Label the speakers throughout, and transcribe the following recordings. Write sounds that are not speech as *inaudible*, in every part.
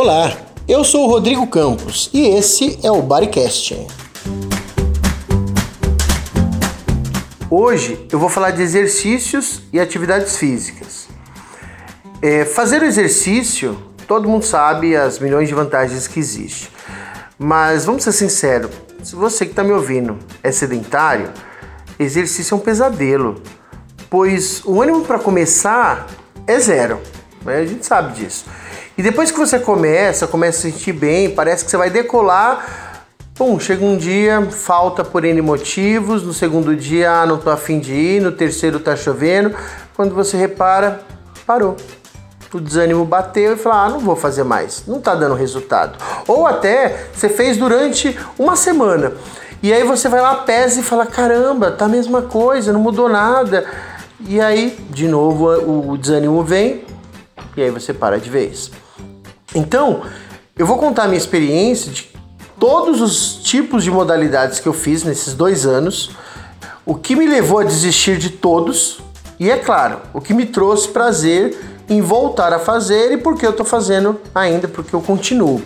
Speaker 1: Olá, eu sou o Rodrigo Campos e esse é o Bodycast. Hoje eu vou falar de exercícios e atividades físicas. É, fazer exercício, todo mundo sabe as milhões de vantagens que existe. Mas vamos ser sinceros, se você que está me ouvindo é sedentário, exercício é um pesadelo, pois o ânimo para começar é zero. Né? A gente sabe disso. E depois que você começa, começa a se sentir bem, parece que você vai decolar. Pum, chega um dia, falta por N motivos, no segundo dia, ah, não tô afim de ir, no terceiro tá chovendo. Quando você repara, parou. O desânimo bateu e fala: ah, não vou fazer mais, não tá dando resultado. Ou até você fez durante uma semana. E aí você vai lá, pesa e fala: caramba, tá a mesma coisa, não mudou nada. E aí, de novo, o desânimo vem e aí você para de vez. Então, eu vou contar a minha experiência de todos os tipos de modalidades que eu fiz nesses dois anos, o que me levou a desistir de todos e, é claro, o que me trouxe prazer em voltar a fazer e porque eu estou fazendo ainda, porque eu continuo.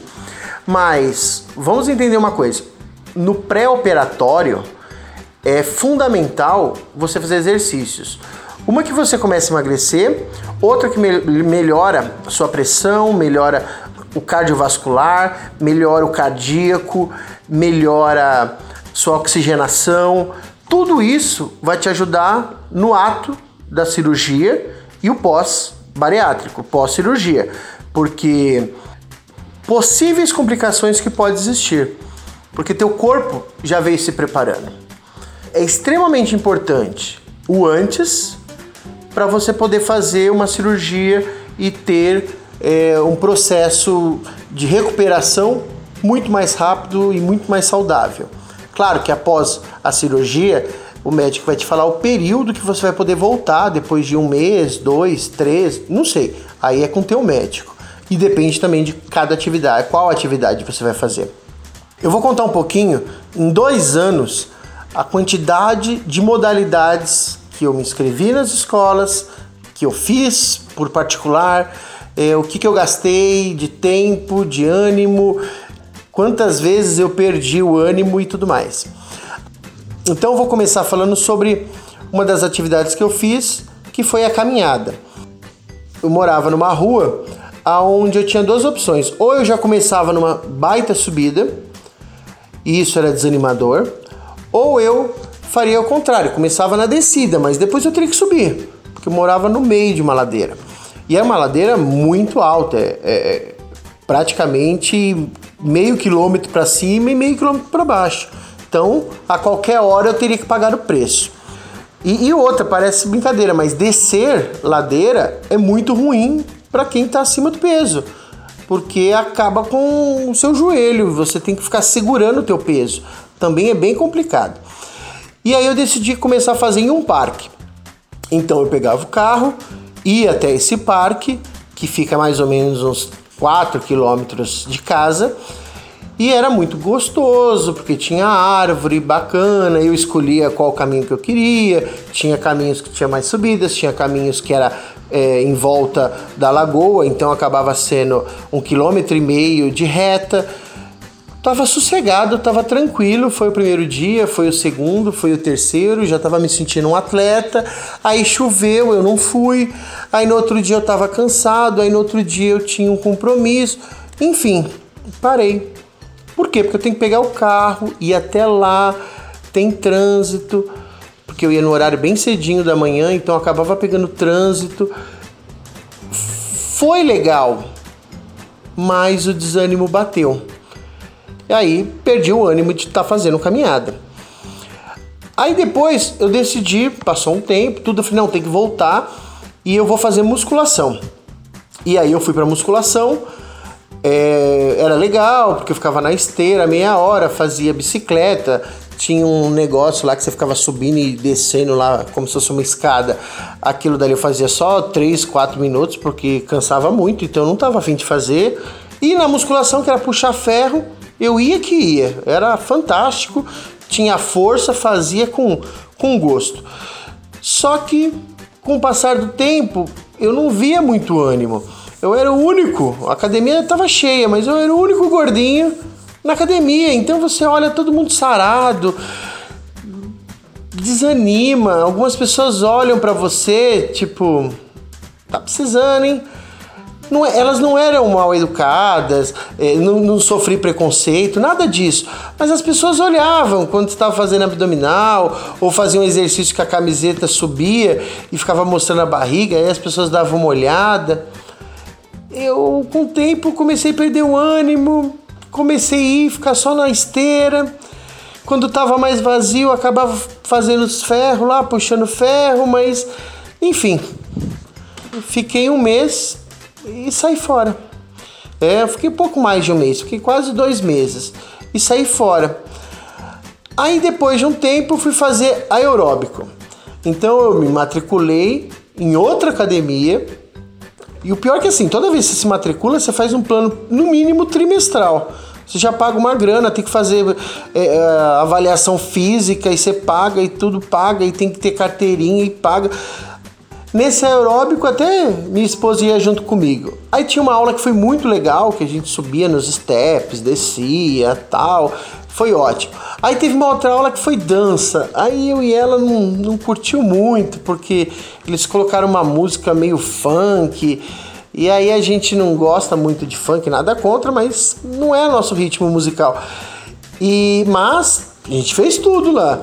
Speaker 1: Mas vamos entender uma coisa: no pré-operatório é fundamental você fazer exercícios. Uma que você começa a emagrecer, outra que me melhora sua pressão, melhora o cardiovascular, melhora o cardíaco, melhora sua oxigenação. Tudo isso vai te ajudar no ato da cirurgia e o pós-bariátrico, pós-cirurgia, porque possíveis complicações que podem existir, porque teu corpo já veio se preparando. É extremamente importante o antes para você poder fazer uma cirurgia e ter é, um processo de recuperação muito mais rápido e muito mais saudável. Claro que após a cirurgia, o médico vai te falar o período que você vai poder voltar depois de um mês, dois, três, não sei. Aí é com o teu médico. E depende também de cada atividade, qual atividade você vai fazer. Eu vou contar um pouquinho, em dois anos, a quantidade de modalidades que eu me inscrevi nas escolas, que eu fiz por particular, é, o que, que eu gastei de tempo, de ânimo, quantas vezes eu perdi o ânimo e tudo mais. Então eu vou começar falando sobre uma das atividades que eu fiz, que foi a caminhada. Eu morava numa rua onde eu tinha duas opções. Ou eu já começava numa baita subida, e isso era desanimador, ou eu faria o contrário, começava na descida, mas depois eu teria que subir, porque eu morava no meio de uma ladeira. E é uma ladeira muito alta, é, é praticamente meio quilômetro para cima e meio quilômetro para baixo. Então, a qualquer hora eu teria que pagar o preço. E, e outra, parece brincadeira, mas descer ladeira é muito ruim para quem está acima do peso, porque acaba com o seu joelho, você tem que ficar segurando o teu peso. Também é bem complicado. E aí eu decidi começar a fazer em um parque. Então eu pegava o carro, ia até esse parque, que fica mais ou menos uns 4 quilômetros de casa, e era muito gostoso, porque tinha árvore bacana, eu escolhia qual caminho que eu queria, tinha caminhos que tinha mais subidas, tinha caminhos que era é, em volta da lagoa, então acabava sendo um quilômetro e meio de reta. Tava sossegado, tava tranquilo. Foi o primeiro dia, foi o segundo, foi o terceiro, já tava me sentindo um atleta. Aí choveu, eu não fui. Aí no outro dia eu tava cansado, aí no outro dia eu tinha um compromisso. Enfim, parei. Por quê? Porque eu tenho que pegar o carro, ir até lá, tem trânsito, porque eu ia no horário bem cedinho da manhã, então acabava pegando trânsito. Foi legal, mas o desânimo bateu. E aí perdi o ânimo de estar tá fazendo caminhada. Aí depois eu decidi, passou um tempo, tudo eu falei, não, tem que voltar e eu vou fazer musculação. E aí eu fui para musculação, é, era legal, porque eu ficava na esteira meia hora, fazia bicicleta, tinha um negócio lá que você ficava subindo e descendo lá como se fosse uma escada. Aquilo dali eu fazia só 3, 4 minutos, porque cansava muito, então eu não estava afim de fazer. E na musculação, que era puxar ferro, eu ia que ia, era fantástico, tinha força, fazia com, com gosto. Só que com o passar do tempo eu não via muito ânimo. Eu era o único, a academia estava cheia, mas eu era o único gordinho na academia. Então você olha todo mundo sarado, desanima. Algumas pessoas olham para você, tipo, tá precisando, hein? Não, é, elas não eram mal educadas, é, não, não sofri preconceito, nada disso. Mas as pessoas olhavam quando estava fazendo abdominal ou fazia um exercício que a camiseta subia e ficava mostrando a barriga, aí as pessoas davam uma olhada. Eu, com o tempo, comecei a perder o ânimo, comecei a ir, ficar só na esteira. Quando estava mais vazio, acabava fazendo os ferros lá, puxando ferro, mas enfim. Fiquei um mês e saí fora. É, eu fiquei pouco mais de um mês, fiquei quase dois meses e saí fora. Aí depois de um tempo fui fazer aeróbico. Então eu me matriculei em outra academia. E o pior é que assim, toda vez que você se matricula, você faz um plano no mínimo trimestral. Você já paga uma grana, tem que fazer é, é avaliação física e você paga e tudo paga e tem que ter carteirinha e paga. Nesse aeróbico até minha esposa ia junto comigo. Aí tinha uma aula que foi muito legal, que a gente subia nos steps, descia, tal. Foi ótimo. Aí teve uma outra aula que foi dança. Aí eu e ela não, não curtiu muito, porque eles colocaram uma música meio funk. E aí a gente não gosta muito de funk, nada contra, mas não é nosso ritmo musical. E mas a gente fez tudo lá.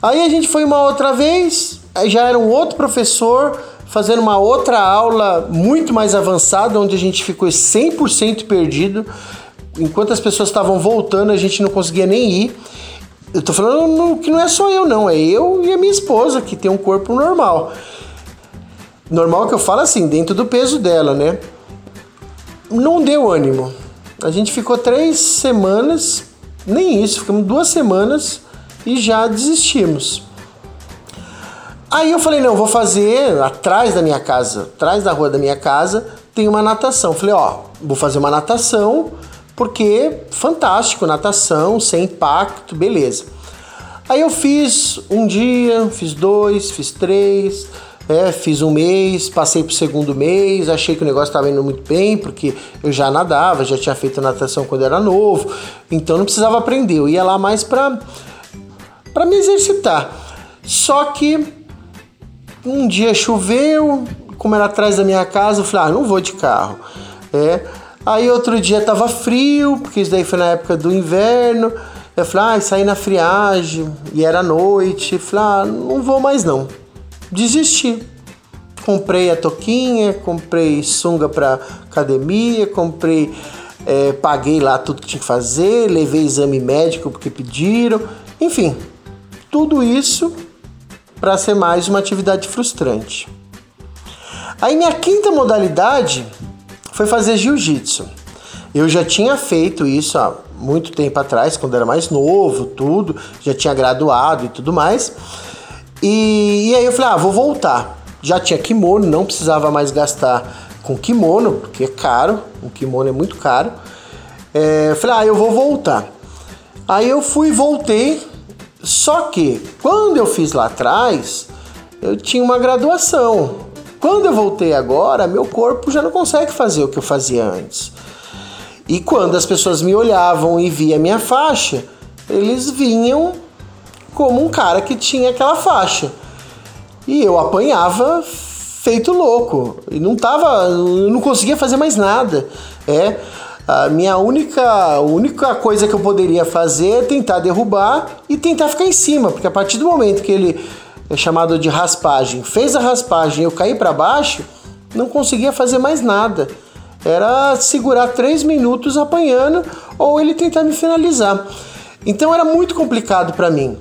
Speaker 1: Aí a gente foi uma outra vez, já era um outro professor fazendo uma outra aula muito mais avançada, onde a gente ficou 100% perdido. Enquanto as pessoas estavam voltando, a gente não conseguia nem ir. Eu tô falando que não é só eu, não. É eu e a minha esposa, que tem um corpo normal. Normal que eu falo assim, dentro do peso dela, né? Não deu ânimo. A gente ficou três semanas, nem isso, ficamos duas semanas e já desistimos. Aí eu falei, não, vou fazer atrás da minha casa, atrás da rua da minha casa, tem uma natação. Falei, ó, vou fazer uma natação, porque fantástico, natação, sem impacto, beleza. Aí eu fiz um dia, fiz dois, fiz três, é, fiz um mês, passei pro segundo mês, achei que o negócio estava indo muito bem, porque eu já nadava, já tinha feito natação quando era novo, então não precisava aprender, eu ia lá mais para para me exercitar. Só que um dia choveu, como era atrás da minha casa, eu falei, ah, não vou de carro. É. Aí outro dia tava frio, porque isso daí foi na época do inverno. Eu falei, ah, saí na friagem e era noite. Eu falei, ah, não vou mais não. Desisti. Comprei a toquinha, comprei sunga pra academia, comprei, é, paguei lá tudo que tinha que fazer, levei exame médico porque pediram. Enfim, tudo isso para ser mais uma atividade frustrante. Aí minha quinta modalidade foi fazer jiu-jitsu. Eu já tinha feito isso há muito tempo atrás, quando era mais novo, tudo, já tinha graduado e tudo mais. E, e aí eu falei, ah, vou voltar. Já tinha kimono, não precisava mais gastar com kimono, porque é caro, o kimono é muito caro. É, falei, ah, eu vou voltar. Aí eu fui, voltei, só que quando eu fiz lá atrás, eu tinha uma graduação. Quando eu voltei agora, meu corpo já não consegue fazer o que eu fazia antes. E quando as pessoas me olhavam e via minha faixa, eles vinham como um cara que tinha aquela faixa. E eu apanhava feito louco. E não tava, não conseguia fazer mais nada. É, a minha única, única coisa que eu poderia fazer é tentar derrubar e tentar ficar em cima, porque a partir do momento que ele é chamado de raspagem, fez a raspagem e eu caí para baixo, não conseguia fazer mais nada. Era segurar três minutos apanhando ou ele tentar me finalizar. Então era muito complicado para mim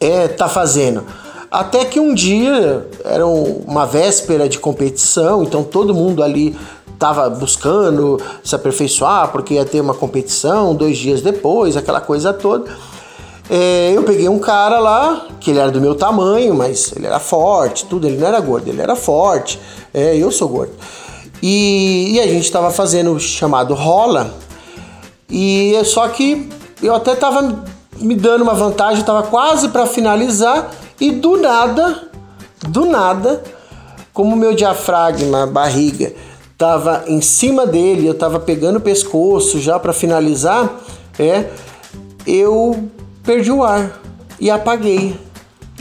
Speaker 1: é, tá fazendo. Até que um dia, era uma véspera de competição, então todo mundo ali estava buscando se aperfeiçoar porque ia ter uma competição dois dias depois, aquela coisa toda. É, eu peguei um cara lá, que ele era do meu tamanho, mas ele era forte, tudo, ele não era gordo, ele era forte. É, eu sou gordo. E, e a gente estava fazendo o chamado rola, e só que eu até estava me dando uma vantagem, estava quase para finalizar, e do nada, do nada, como meu diafragma, barriga, estava em cima dele, eu estava pegando o pescoço já para finalizar, é, eu perdi o ar e apaguei.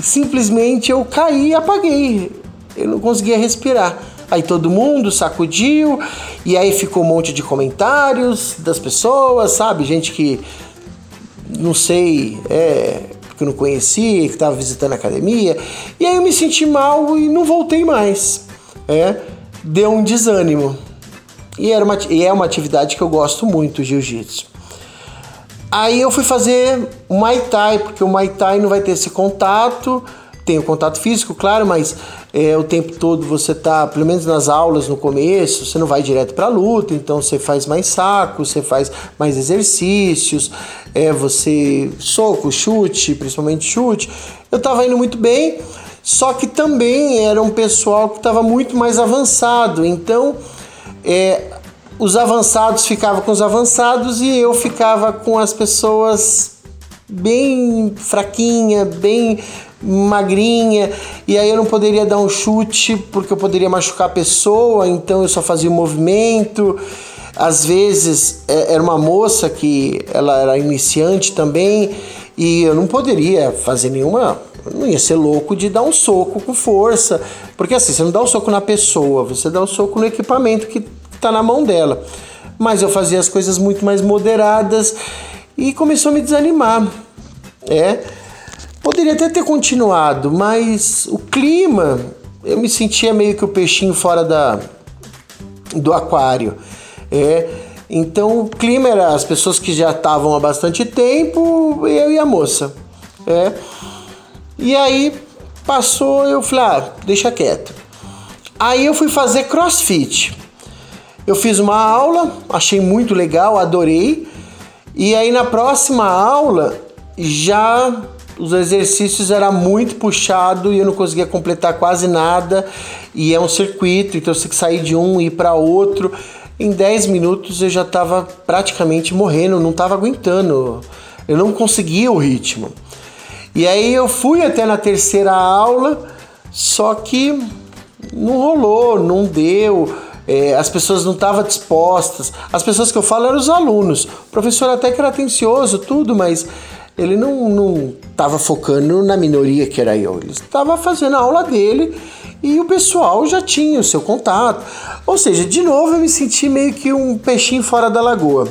Speaker 1: Simplesmente eu caí e apaguei. Eu não conseguia respirar. Aí todo mundo sacudiu e aí ficou um monte de comentários das pessoas, sabe? Gente que não sei, é, que eu não conhecia, que estava visitando a academia. E aí eu me senti mal e não voltei mais. É, deu um desânimo. E, era uma, e é uma atividade que eu gosto muito, jiu-jitsu. Aí eu fui fazer Muay Thai, porque o Muay Thai não vai ter esse contato, tem o contato físico, claro, mas é, o tempo todo você tá, pelo menos nas aulas no começo, você não vai direto para luta, então você faz mais saco, você faz mais exercícios, é você soco, chute, principalmente chute. Eu tava indo muito bem, só que também era um pessoal que estava muito mais avançado, então é, os avançados ficavam com os avançados e eu ficava com as pessoas bem fraquinha, bem magrinha, e aí eu não poderia dar um chute porque eu poderia machucar a pessoa, então eu só fazia o movimento. Às vezes é, era uma moça que ela era iniciante também e eu não poderia fazer nenhuma, não ia ser louco de dar um soco com força, porque assim, você não dá um soco na pessoa, você dá um soco no equipamento que está na mão dela. Mas eu fazia as coisas muito mais moderadas e começou a me desanimar. É, poderia até ter continuado, mas o clima, eu me sentia meio que o peixinho fora da do aquário. É, então o clima era as pessoas que já estavam há bastante tempo, eu e a moça. É. E aí passou, eu falei, ah, deixa quieto. Aí eu fui fazer crossfit. Eu fiz uma aula, achei muito legal, adorei. E aí na próxima aula já os exercícios era muito puxado e eu não conseguia completar quase nada. E é um circuito, então tem que sair de um e ir para outro. Em 10 minutos eu já estava praticamente morrendo, não estava aguentando. Eu não conseguia o ritmo. E aí eu fui até na terceira aula, só que não rolou, não deu é, as pessoas não estavam dispostas. As pessoas que eu falo eram os alunos. O professor até que era atencioso, tudo, mas ele não estava focando na minoria que era eu. Ele estava fazendo a aula dele e o pessoal já tinha o seu contato. Ou seja, de novo eu me senti meio que um peixinho fora da lagoa.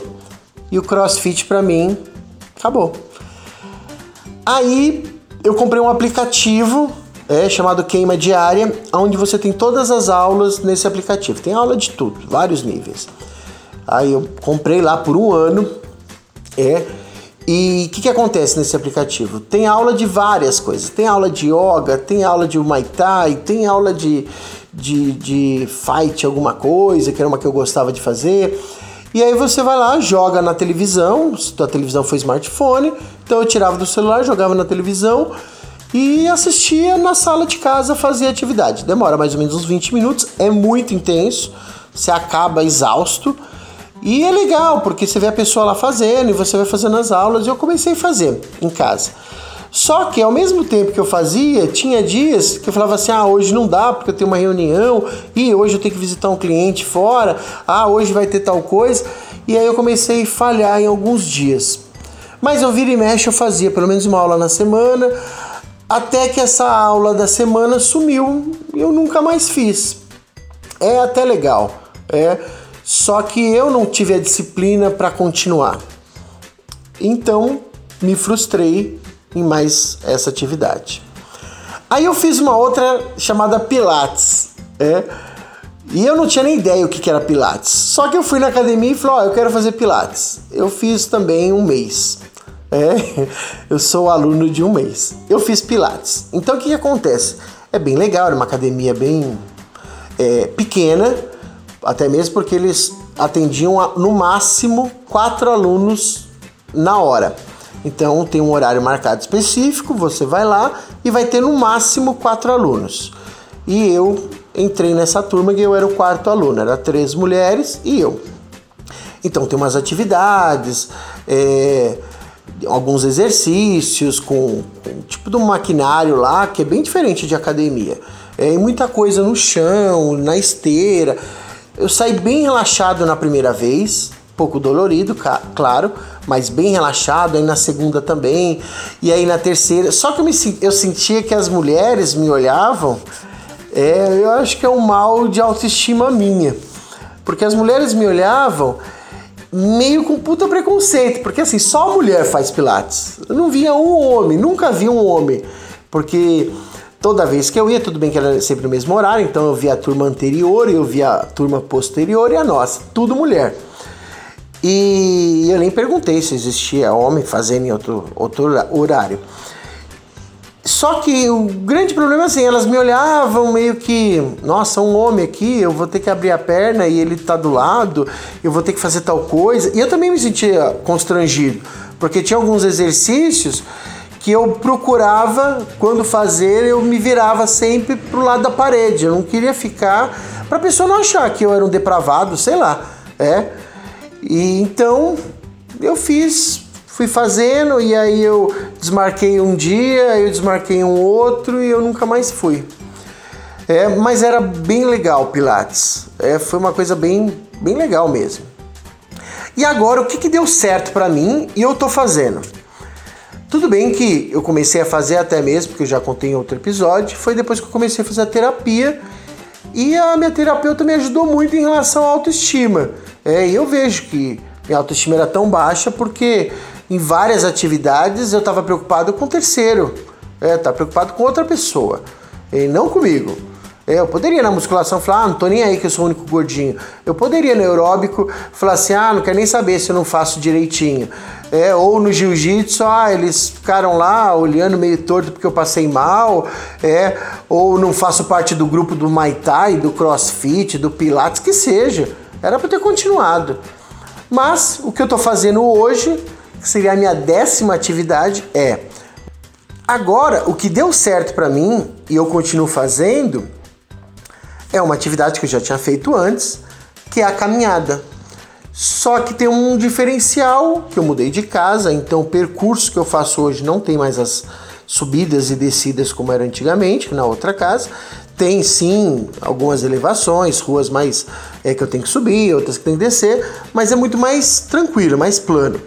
Speaker 1: E o CrossFit para mim acabou. Aí eu comprei um aplicativo é chamado Queima Diária, onde você tem todas as aulas nesse aplicativo. Tem aula de tudo, vários níveis. Aí eu comprei lá por um ano, é. E o que, que acontece nesse aplicativo? Tem aula de várias coisas. Tem aula de yoga, tem aula de Muay Thai, tem aula de, de, de fight alguma coisa, que era uma que eu gostava de fazer. E aí você vai lá, joga na televisão, se tua televisão foi smartphone, então eu tirava do celular, jogava na televisão e assistia na sala de casa fazer atividade. Demora mais ou menos uns 20 minutos, é muito intenso, você acaba exausto. E é legal, porque você vê a pessoa lá fazendo e você vai fazendo as aulas, e eu comecei a fazer em casa. Só que ao mesmo tempo que eu fazia, tinha dias que eu falava assim: ah, hoje não dá porque eu tenho uma reunião, e hoje eu tenho que visitar um cliente fora, ah, hoje vai ter tal coisa. E aí eu comecei a falhar em alguns dias. Mas eu vira e mexe, eu fazia pelo menos uma aula na semana. Até que essa aula da semana sumiu e eu nunca mais fiz. É até legal, é. Só que eu não tive a disciplina para continuar. Então me frustrei em mais essa atividade. Aí eu fiz uma outra chamada Pilates, é. E eu não tinha nem ideia o que era Pilates. Só que eu fui na academia e falei: Ó, oh, eu quero fazer Pilates. Eu fiz também um mês. É, *laughs* eu sou aluno de um mês. Eu fiz Pilates. Então o que, que acontece? É bem legal, era uma academia bem é, pequena, até mesmo porque eles atendiam a, no máximo quatro alunos na hora. Então tem um horário marcado específico, você vai lá e vai ter no máximo quatro alunos. E eu entrei nessa turma que eu era o quarto aluno, era três mulheres e eu. Então tem umas atividades, é, alguns exercícios com, com tipo de maquinário lá que é bem diferente de academia. É muita coisa no chão, na esteira. Eu saí bem relaxado na primeira vez, pouco dolorido, claro, mas bem relaxado, aí na segunda também, e aí na terceira. Só que eu, me, eu sentia que as mulheres me olhavam, é, eu acho que é um mal de autoestima minha, porque as mulheres me olhavam meio com puta preconceito, porque assim, só mulher faz pilates. Eu não via um homem, nunca vi um homem, porque toda vez que eu ia, tudo bem que era sempre no mesmo horário, então eu via a turma anterior, eu via a turma posterior e a nossa, tudo mulher. E eu nem perguntei se existia homem fazendo em outro, outro horário. Só que o grande problema é assim, elas me olhavam meio que, nossa, um homem aqui, eu vou ter que abrir a perna e ele tá do lado, eu vou ter que fazer tal coisa. E eu também me sentia constrangido, porque tinha alguns exercícios que eu procurava, quando fazer, eu me virava sempre pro lado da parede. Eu não queria ficar, pra pessoa não achar que eu era um depravado, sei lá, é. E então eu fiz, fui fazendo e aí eu desmarquei um dia, eu desmarquei um outro e eu nunca mais fui. É, mas era bem legal Pilates. É, foi uma coisa bem, bem legal mesmo. E agora o que, que deu certo para mim e eu tô fazendo? Tudo bem que eu comecei a fazer até mesmo, porque eu já contei em outro episódio, foi depois que eu comecei a fazer a terapia e a minha terapeuta me ajudou muito em relação à autoestima. É, eu vejo que minha autoestima era tão baixa porque em várias atividades eu estava preocupado com o terceiro, é, tá preocupado com outra pessoa, e não comigo. É, eu poderia na musculação falar, ah, não tô nem aí que eu sou o único gordinho. Eu poderia no aeróbico falar assim, ah, não quero nem saber se eu não faço direitinho. É, ou no jiu-jitsu, ah, eles ficaram lá olhando meio torto porque eu passei mal. É, ou não faço parte do grupo do Muay Thai, do CrossFit, do Pilates, que seja. Era para ter continuado. Mas o que eu estou fazendo hoje, que seria a minha décima atividade, é agora o que deu certo para mim e eu continuo fazendo é uma atividade que eu já tinha feito antes, que é a caminhada. Só que tem um diferencial que eu mudei de casa, então o percurso que eu faço hoje não tem mais as subidas e descidas como era antigamente, na outra casa. Tem sim algumas elevações, ruas mais é, que eu tenho que subir, outras que tem que descer, mas é muito mais tranquilo, mais plano.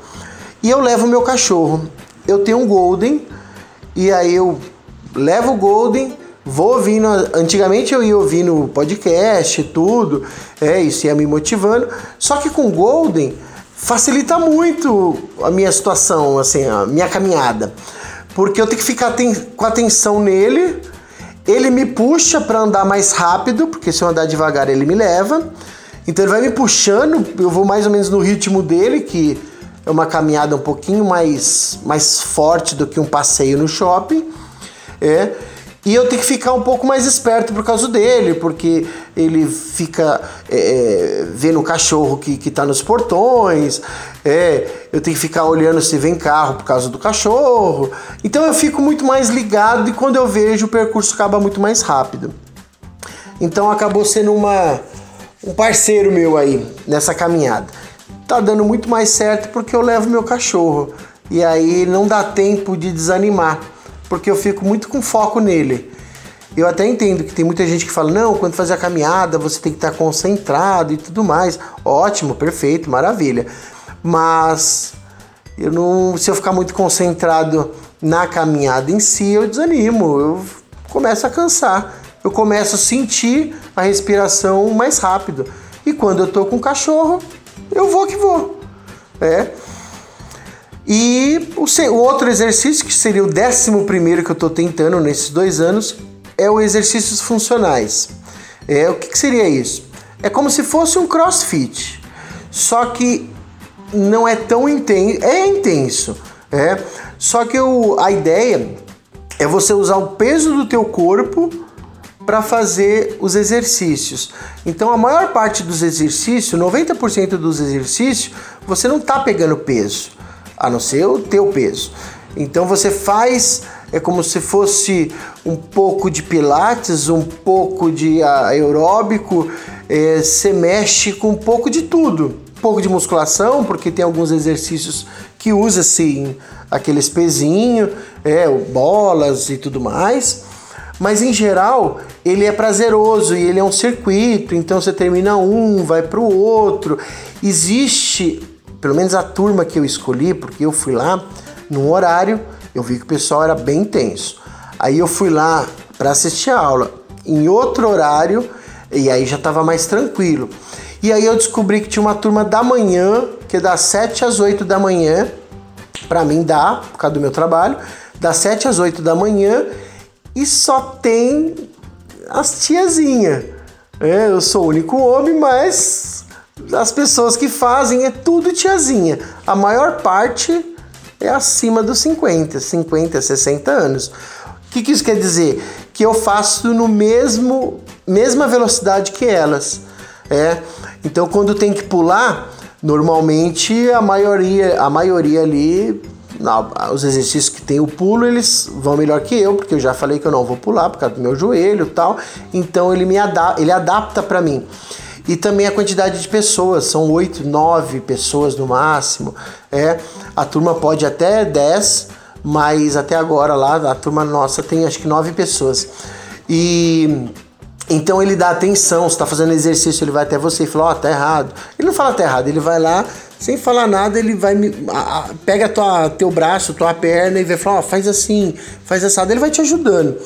Speaker 1: E eu levo meu cachorro. Eu tenho um Golden, e aí eu levo o Golden, vou ouvindo. Antigamente eu ia ouvindo podcast, tudo, é, isso ia me motivando. Só que com Golden facilita muito a minha situação, assim, a minha caminhada. Porque eu tenho que ficar com atenção nele ele me puxa para andar mais rápido, porque se eu andar devagar ele me leva. Então ele vai me puxando, eu vou mais ou menos no ritmo dele, que é uma caminhada um pouquinho mais, mais forte do que um passeio no shopping. É. E eu tenho que ficar um pouco mais esperto por causa dele, porque ele fica é, é vendo o cachorro que, que tá nos portões, é, eu tenho que ficar olhando se vem carro por causa do cachorro. Então eu fico muito mais ligado e quando eu vejo o percurso acaba muito mais rápido. Então acabou sendo uma, um parceiro meu aí nessa caminhada. Tá dando muito mais certo porque eu levo meu cachorro. E aí não dá tempo de desanimar porque eu fico muito com foco nele. Eu até entendo que tem muita gente que fala: não, quando fazer a caminhada você tem que estar concentrado e tudo mais. Ótimo, perfeito, maravilha. Mas eu não, se eu ficar muito concentrado na caminhada em si, eu desanimo, eu começo a cansar, eu começo a sentir a respiração mais rápido. E quando eu tô com o cachorro, eu vou que vou. É. E o, o outro exercício, que seria o décimo primeiro que eu estou tentando nesses dois anos, é o exercícios funcionais. É, o que, que seria isso? É como se fosse um crossfit, só que não é tão intenso, é intenso, é. Só que a ideia é você usar o peso do teu corpo para fazer os exercícios. Então a maior parte dos exercícios, 90% dos exercícios, você não está pegando peso a não ser o teu peso. Então você faz é como se fosse um pouco de pilates, um pouco de aeróbico, é, você mexe com um pouco de tudo. Um pouco de musculação, porque tem alguns exercícios que usa assim aqueles pezinhos, é, bolas e tudo mais. Mas em geral, ele é prazeroso e ele é um circuito, então você termina um, vai para o outro. Existe, pelo menos a turma que eu escolhi, porque eu fui lá num horário, eu vi que o pessoal era bem tenso. Aí eu fui lá para assistir a aula em outro horário e aí já estava mais tranquilo. E aí eu descobri que tinha uma turma da manhã, que é das 7 às 8 da manhã, para mim dá, por causa do meu trabalho, das 7 às 8 da manhã e só tem as tiazinhas. É, eu sou o único homem, mas as pessoas que fazem é tudo tiazinha. A maior parte é acima dos 50, 50, 60 anos. O que, que isso quer dizer? Que eu faço no mesmo mesma velocidade que elas. É. Então quando tem que pular, normalmente a maioria, a maioria ali os exercícios que tem o pulo, eles vão melhor que eu, porque eu já falei que eu não vou pular por causa do meu joelho tal. Então ele me adapta, ele adapta para mim. E também a quantidade de pessoas, são 8, 9 pessoas no máximo. É, a turma pode até 10, mas até agora lá a turma nossa tem acho que 9 pessoas. E então ele dá atenção, está fazendo exercício, ele vai até você e fala, ó, oh, tá errado. Ele não fala tá errado, ele vai lá, sem falar nada, ele vai a, a, pega tua, teu braço, tua perna e vai falar, ó, oh, faz assim, faz assado, ele vai te ajudando.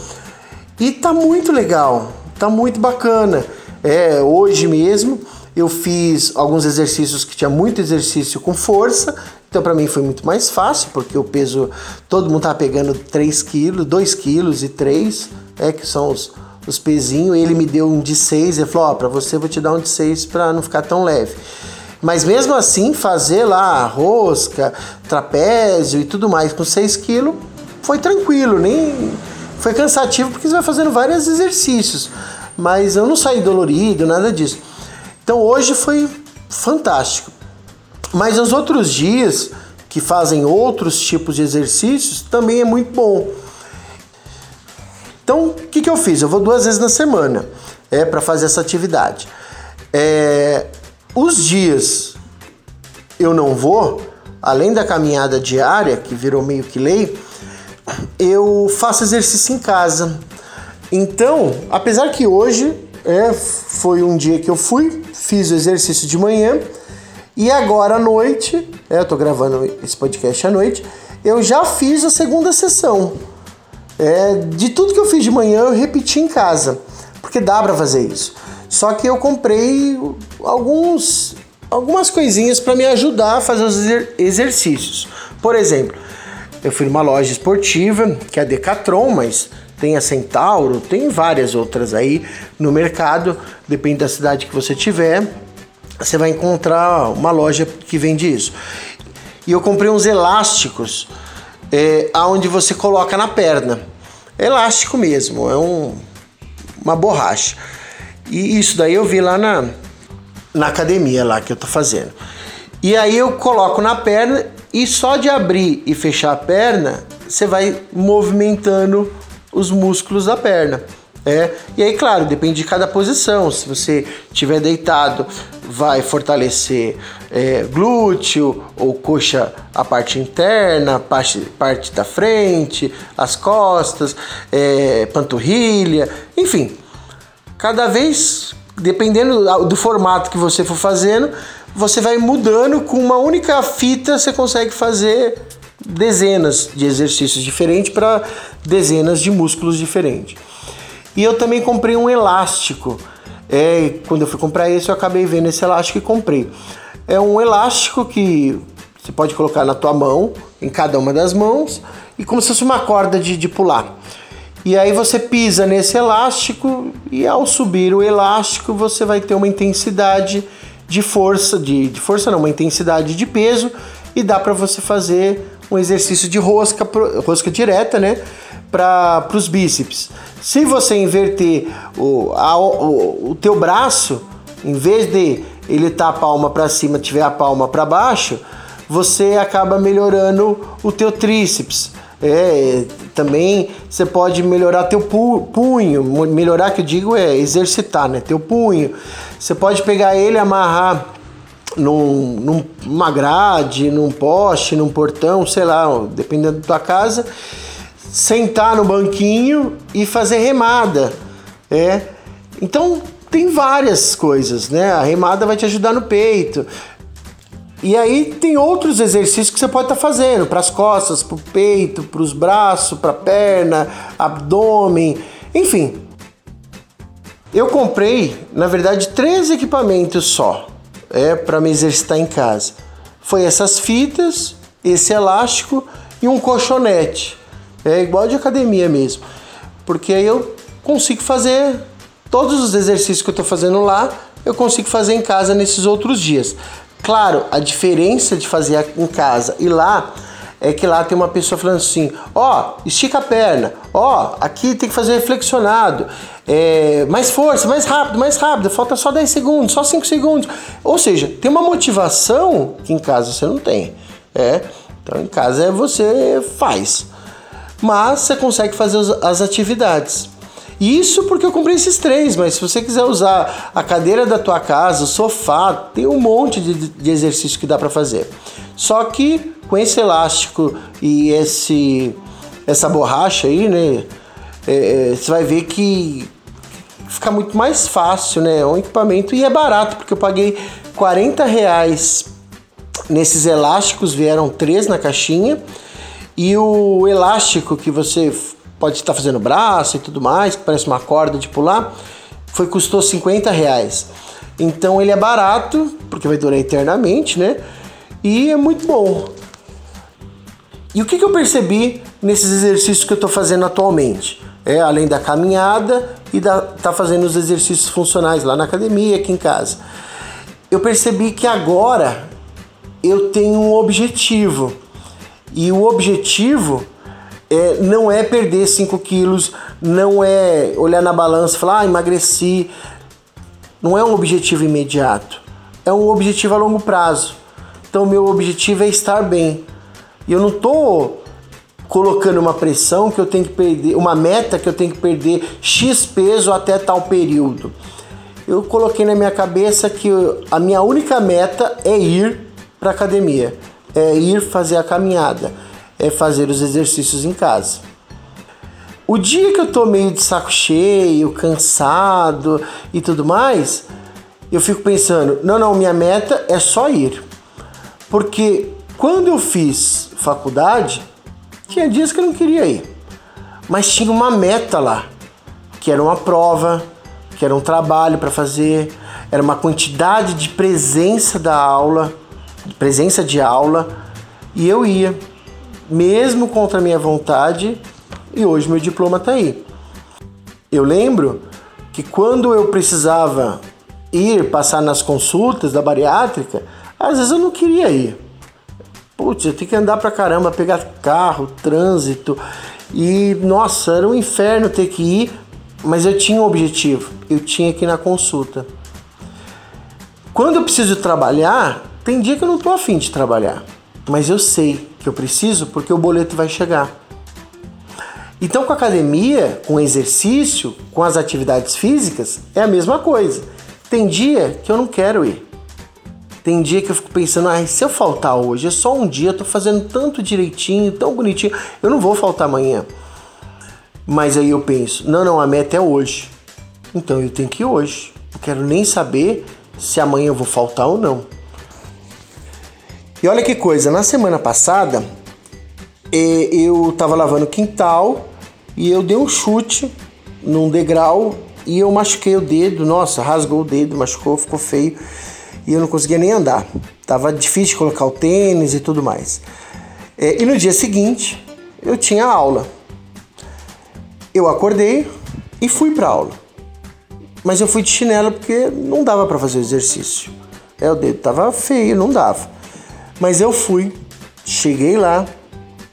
Speaker 1: E tá muito legal, tá muito bacana. É, hoje mesmo eu fiz alguns exercícios que tinha muito exercício com força, então para mim foi muito mais fácil, porque o peso, todo mundo tá pegando 3 quilos, 2 quilos e 3, é que são os os pezinhos, ele me deu um de 6, ele falou, ó, oh, para você vou te dar um de 6 para não ficar tão leve. Mas mesmo assim, fazer lá rosca, trapézio e tudo mais com 6 quilos foi tranquilo, nem foi cansativo porque você vai fazendo vários exercícios. Mas eu não saí dolorido, nada disso. Então hoje foi fantástico. Mas os outros dias que fazem outros tipos de exercícios também é muito bom. Então, o que, que eu fiz? Eu vou duas vezes na semana é, para fazer essa atividade. É, os dias eu não vou, além da caminhada diária, que virou meio que lei, eu faço exercício em casa. Então, apesar que hoje é, foi um dia que eu fui, fiz o exercício de manhã e agora à noite, é, eu tô gravando esse podcast à noite, eu já fiz a segunda sessão. É, de tudo que eu fiz de manhã, eu repeti em casa, porque dá para fazer isso. Só que eu comprei alguns, algumas coisinhas para me ajudar a fazer os exercícios. Por exemplo, eu fui numa loja esportiva, que é a Decathlon, mas tem a Centauro, tem várias outras aí no mercado, depende da cidade que você tiver, você vai encontrar uma loja que vende isso. E eu comprei uns elásticos é, aonde você coloca na perna elástico mesmo, é um, uma borracha. E isso daí eu vi lá na, na academia lá que eu tô fazendo. E aí eu coloco na perna e só de abrir e fechar a perna, você vai movimentando os músculos da perna. É, e aí, claro, depende de cada posição. Se você estiver deitado, vai fortalecer é, glúteo ou coxa, a parte interna, parte, parte da frente, as costas, é, panturrilha, enfim. Cada vez, dependendo do formato que você for fazendo, você vai mudando com uma única fita, você consegue fazer dezenas de exercícios diferentes para dezenas de músculos diferentes. E eu também comprei um elástico. É, quando eu fui comprar esse, eu acabei vendo esse elástico e comprei. É um elástico que você pode colocar na tua mão, em cada uma das mãos, e como se fosse uma corda de, de pular. E aí você pisa nesse elástico e ao subir o elástico você vai ter uma intensidade de força, de, de força não, uma intensidade de peso e dá para você fazer um exercício de rosca, rosca direta, né? Para os bíceps. Se você inverter o, a, o, o teu braço, em vez de ele tá a palma para cima, tiver a palma para baixo, você acaba melhorando o teu tríceps. É, também você pode melhorar teu punho, melhorar que eu digo é exercitar, né? Teu punho. Você pode pegar ele, amarrar num, numa grade, num poste, num portão, sei lá, dependendo da tua casa. sentar no banquinho e fazer remada. É. Então tem várias coisas, né? A remada vai te ajudar no peito. E aí tem outros exercícios que você pode estar tá fazendo para as costas, para o peito, para os braços, para a perna, abdômen, enfim. Eu comprei, na verdade, três equipamentos só, é para me exercitar em casa. Foi essas fitas, esse elástico e um colchonete. É igual de academia mesmo, porque aí eu consigo fazer todos os exercícios que eu estou fazendo lá, eu consigo fazer em casa nesses outros dias. Claro, a diferença de fazer em casa e lá é que lá tem uma pessoa falando assim: ó, oh, estica a perna, ó, oh, aqui tem que fazer flexionado, é, mais força, mais rápido, mais rápido, falta só 10 segundos, só 5 segundos. Ou seja, tem uma motivação que em casa você não tem. É, então em casa é você faz, mas você consegue fazer as atividades. Isso porque eu comprei esses três, mas se você quiser usar a cadeira da tua casa, o sofá, tem um monte de, de exercício que dá para fazer. Só que com esse elástico e esse essa borracha aí, né, é, é, você vai ver que fica muito mais fácil, né? É um equipamento e é barato, porque eu paguei 40 reais nesses elásticos, vieram três na caixinha. E o elástico que você pode estar fazendo braço e tudo mais, que parece uma corda de pular, foi custou 50 reais. Então ele é barato, porque vai durar eternamente, né? E é muito bom. E o que, que eu percebi nesses exercícios que eu estou fazendo atualmente? É, além da caminhada e da tá fazendo os exercícios funcionais lá na academia, aqui em casa. Eu percebi que agora eu tenho um objetivo. E o objetivo é, não é perder 5 quilos, não é olhar na balança e falar, ah, emagreci. Não é um objetivo imediato, é um objetivo a longo prazo. Então, meu objetivo é estar bem. E eu não estou colocando uma pressão que eu tenho que perder, uma meta que eu tenho que perder X peso até tal período. Eu coloquei na minha cabeça que a minha única meta é ir para academia, é ir fazer a caminhada é fazer os exercícios em casa. O dia que eu tô meio de saco cheio, cansado e tudo mais, eu fico pensando, não, não, minha meta é só ir. Porque quando eu fiz faculdade, tinha dias que eu não queria ir. Mas tinha uma meta lá, que era uma prova, que era um trabalho para fazer, era uma quantidade de presença da aula, presença de aula, e eu ia mesmo contra a minha vontade, e hoje meu diploma está aí. Eu lembro que quando eu precisava ir passar nas consultas da bariátrica, às vezes eu não queria ir. Putz, eu tenho que andar pra caramba, pegar carro, trânsito. E nossa, era um inferno ter que ir, mas eu tinha um objetivo, eu tinha que ir na consulta. Quando eu preciso trabalhar, tem dia que eu não tô afim de trabalhar, mas eu sei que eu preciso porque o boleto vai chegar. Então, com a academia, com o exercício, com as atividades físicas, é a mesma coisa. Tem dia que eu não quero ir. Tem dia que eu fico pensando, ah, se eu faltar hoje, é só um dia, eu tô fazendo tanto direitinho, tão bonitinho, eu não vou faltar amanhã. Mas aí eu penso, não, não, a meta é hoje. Então eu tenho que ir hoje. Não quero nem saber se amanhã eu vou faltar ou não. E olha que coisa, na semana passada eu tava lavando o quintal e eu dei um chute num degrau e eu machuquei o dedo, nossa, rasgou o dedo, machucou, ficou feio e eu não conseguia nem andar. Tava difícil colocar o tênis e tudo mais. e no dia seguinte eu tinha aula. Eu acordei e fui para aula. Mas eu fui de chinelo porque não dava para fazer o exercício. É, o dedo tava feio, não dava. Mas eu fui, cheguei lá,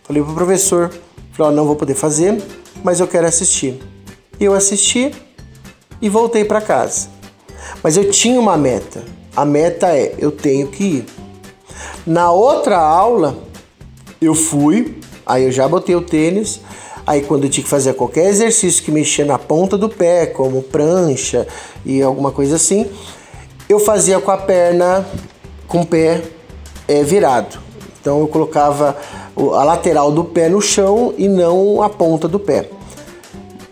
Speaker 1: falei pro professor, falei, ó, não vou poder fazer, mas eu quero assistir. Eu assisti e voltei para casa. Mas eu tinha uma meta. A meta é, eu tenho que ir. Na outra aula, eu fui, aí eu já botei o tênis, Aí quando eu tinha que fazer qualquer exercício que mexia na ponta do pé, como prancha e alguma coisa assim, eu fazia com a perna, com o pé é, virado. Então eu colocava a lateral do pé no chão e não a ponta do pé.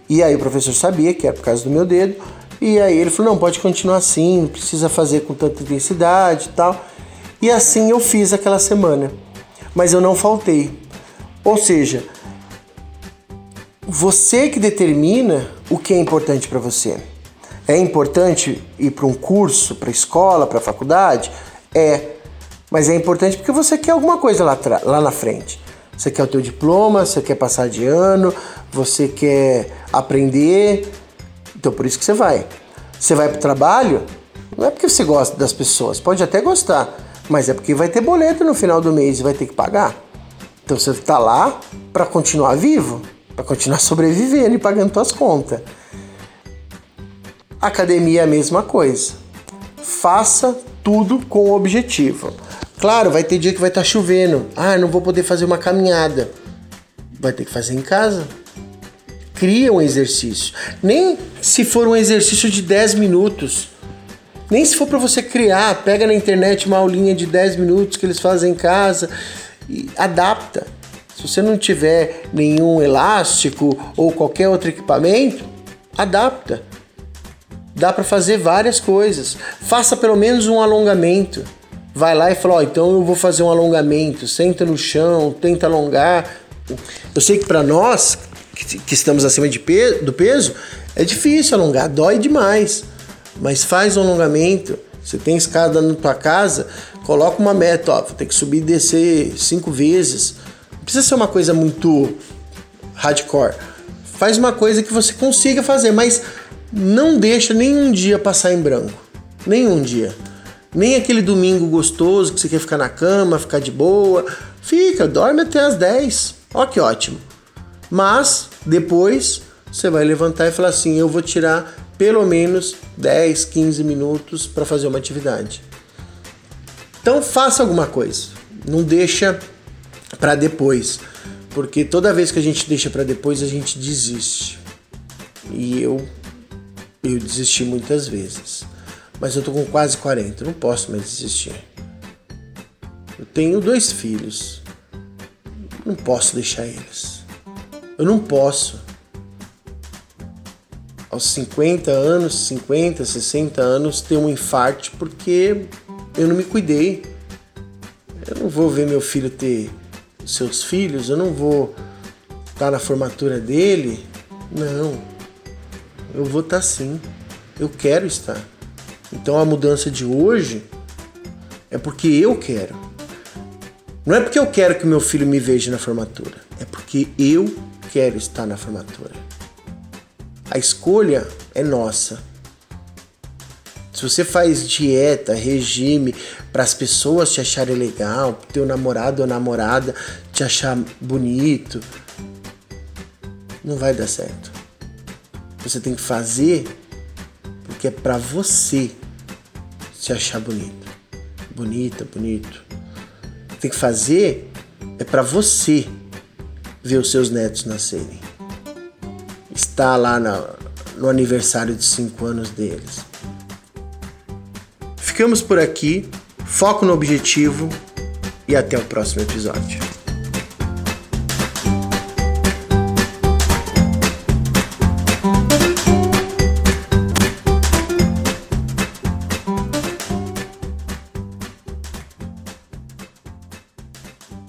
Speaker 1: E aí o professor sabia que era por causa do meu dedo, e aí ele falou: não, pode continuar assim, não precisa fazer com tanta intensidade e tal. E assim eu fiz aquela semana, mas eu não faltei. Ou seja, você que determina o que é importante para você. É importante ir para um curso, para escola, para faculdade? É. Mas é importante porque você quer alguma coisa lá, lá na frente. Você quer o teu diploma, você quer passar de ano, você quer aprender. Então por isso que você vai. Você vai para o trabalho, não é porque você gosta das pessoas, pode até gostar, mas é porque vai ter boleto no final do mês e vai ter que pagar. Então você está lá para continuar vivo, para continuar *laughs* sobrevivendo e pagando suas contas. Academia é a mesma coisa. Faça tudo com objetivo. Claro, vai ter dia que vai estar tá chovendo. Ah, não vou poder fazer uma caminhada. Vai ter que fazer em casa. Cria um exercício. Nem se for um exercício de 10 minutos. Nem se for para você criar, pega na internet uma aulinha de 10 minutos que eles fazem em casa e adapta. Se você não tiver nenhum elástico ou qualquer outro equipamento, adapta. Dá para fazer várias coisas. Faça pelo menos um alongamento. Vai lá e fala: oh, então eu vou fazer um alongamento. Senta no chão, tenta alongar. Eu sei que para nós que, estamos acima de peso, do peso é difícil alongar, dói demais. Mas faz um alongamento. Você tem escada na tua casa, coloca uma meta, ó, vou ter que subir e descer cinco vezes. Não precisa ser uma coisa muito hardcore. Faz uma coisa que você consiga fazer, mas não deixa nenhum dia passar em branco. Nenhum dia. Nem aquele domingo gostoso que você quer ficar na cama, ficar de boa. Fica, dorme até as 10. Ó que ótimo. Mas depois você vai levantar e falar assim: eu vou tirar pelo menos 10, 15 minutos para fazer uma atividade. Então faça alguma coisa. Não deixa para depois, porque toda vez que a gente deixa para depois a gente desiste. E eu eu desisti muitas vezes. Mas eu tô com quase 40, não posso mais desistir. Eu tenho dois filhos. Não posso deixar eles. Eu não posso. Aos 50 anos, 50, 60 anos, ter um infarto porque eu não me cuidei. Eu não vou ver meu filho ter seus filhos, eu não vou estar na formatura dele. Não. Eu vou estar sim. Eu quero estar. Então a mudança de hoje é porque eu quero. Não é porque eu quero que meu filho me veja na formatura, é porque eu quero estar na formatura. A escolha é nossa. Se você faz dieta, regime para as pessoas te acharem legal, pro teu namorado ou namorada te achar bonito, não vai dar certo. Você tem que fazer porque é para você se achar bonito. Bonita, bonito. Tem que fazer é para você ver os seus netos nascerem. Estar lá no aniversário de 5 anos deles. Ficamos por aqui. Foco no objetivo e até o próximo episódio.